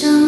生。